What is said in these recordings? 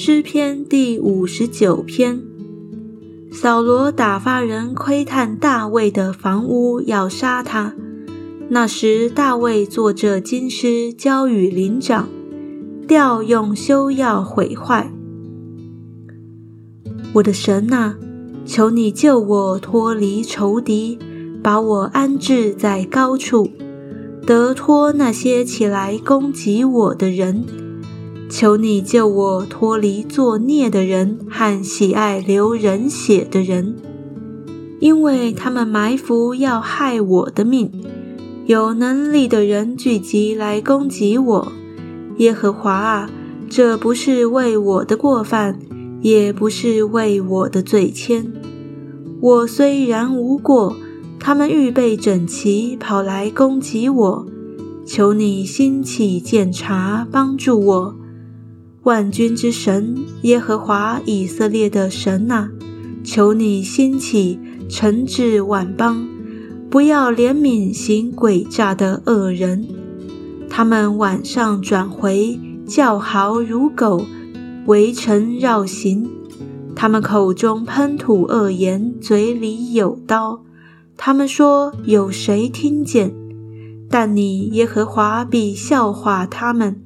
诗篇第五十九篇。扫罗打发人窥探大卫的房屋，要杀他。那时大卫坐着金狮，交与灵长，调用修要毁坏。我的神啊，求你救我脱离仇敌，把我安置在高处，得脱那些起来攻击我的人。求你救我脱离作孽的人和喜爱流人血的人，因为他们埋伏要害我的命。有能力的人聚集来攻击我。耶和华啊，这不是为我的过犯，也不是为我的罪愆。我虽然无过，他们预备整齐跑来攻击我。求你兴起检查，帮助我。万军之神耶和华以色列的神呐，求你兴起，惩治万邦，不要怜悯行诡诈的恶人。他们晚上转回，叫嚎如狗，围城绕行。他们口中喷吐恶言，嘴里有刀。他们说：有谁听见？但你耶和华必笑话他们。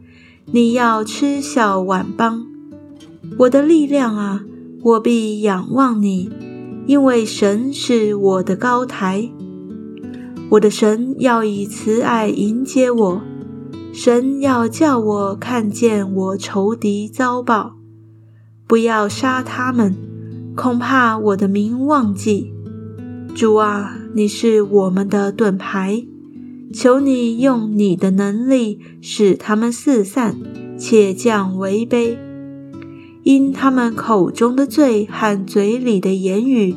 你要嗤笑万邦，我的力量啊，我必仰望你，因为神是我的高台。我的神要以慈爱迎接我，神要叫我看见我仇敌遭报，不要杀他们，恐怕我的名忘记。主啊，你是我们的盾牌。求你用你的能力使他们四散，且降为卑，因他们口中的罪和嘴里的言语，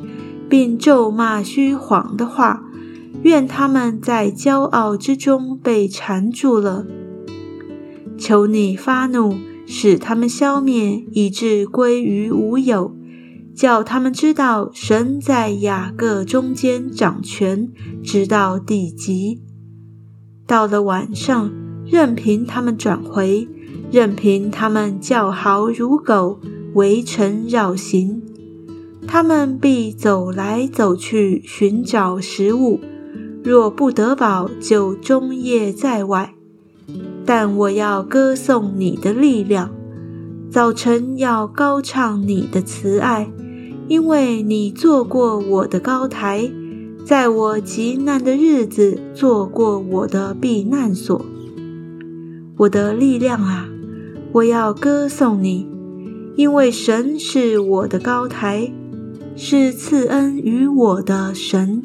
并咒骂虚谎的话，愿他们在骄傲之中被缠住了。求你发怒，使他们消灭，以致归于无有，叫他们知道神在雅各中间掌权，直到地极。到了晚上，任凭他们转回，任凭他们叫嚎如狗，围城绕行，他们必走来走去寻找食物。若不得饱，就终夜在外。但我要歌颂你的力量，早晨要高唱你的慈爱，因为你做过我的高台。在我极难的日子，做过我的避难所。我的力量啊，我要歌颂你，因为神是我的高台，是赐恩于我的神。